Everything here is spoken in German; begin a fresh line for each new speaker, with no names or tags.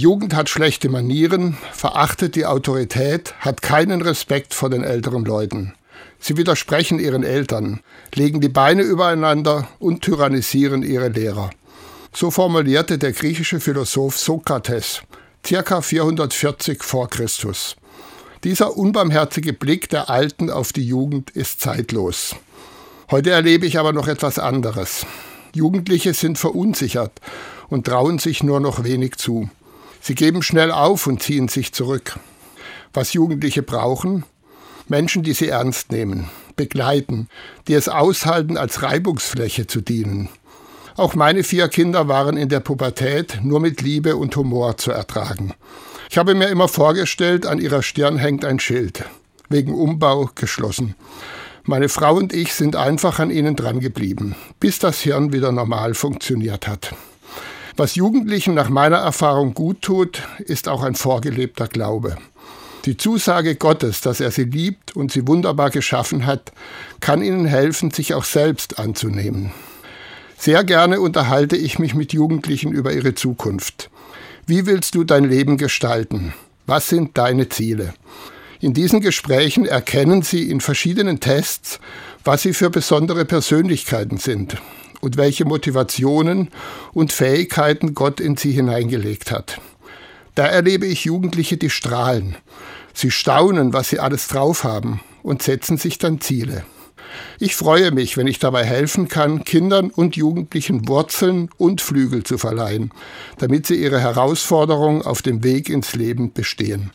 Jugend hat schlechte Manieren, verachtet die Autorität, hat keinen Respekt vor den älteren Leuten. Sie widersprechen ihren Eltern, legen die Beine übereinander und tyrannisieren ihre Lehrer. So formulierte der griechische Philosoph Sokrates, circa 440 vor Christus. Dieser unbarmherzige Blick der Alten auf die Jugend ist zeitlos. Heute erlebe ich aber noch etwas anderes. Jugendliche sind verunsichert und trauen sich nur noch wenig zu. Sie geben schnell auf und ziehen sich zurück. Was Jugendliche brauchen? Menschen, die sie ernst nehmen, begleiten, die es aushalten, als Reibungsfläche zu dienen. Auch meine vier Kinder waren in der Pubertät nur mit Liebe und Humor zu ertragen. Ich habe mir immer vorgestellt, an ihrer Stirn hängt ein Schild. Wegen Umbau geschlossen. Meine Frau und ich sind einfach an ihnen dran geblieben, bis das Hirn wieder normal funktioniert hat. Was Jugendlichen nach meiner Erfahrung gut tut, ist auch ein vorgelebter Glaube. Die Zusage Gottes, dass er sie liebt und sie wunderbar geschaffen hat, kann ihnen helfen, sich auch selbst anzunehmen. Sehr gerne unterhalte ich mich mit Jugendlichen über ihre Zukunft. Wie willst du dein Leben gestalten? Was sind deine Ziele? In diesen Gesprächen erkennen sie in verschiedenen Tests, was sie für besondere Persönlichkeiten sind und welche Motivationen und Fähigkeiten Gott in sie hineingelegt hat. Da erlebe ich Jugendliche, die strahlen. Sie staunen, was sie alles drauf haben und setzen sich dann Ziele. Ich freue mich, wenn ich dabei helfen kann, Kindern und Jugendlichen Wurzeln und Flügel zu verleihen, damit sie ihre Herausforderung auf dem Weg ins Leben bestehen.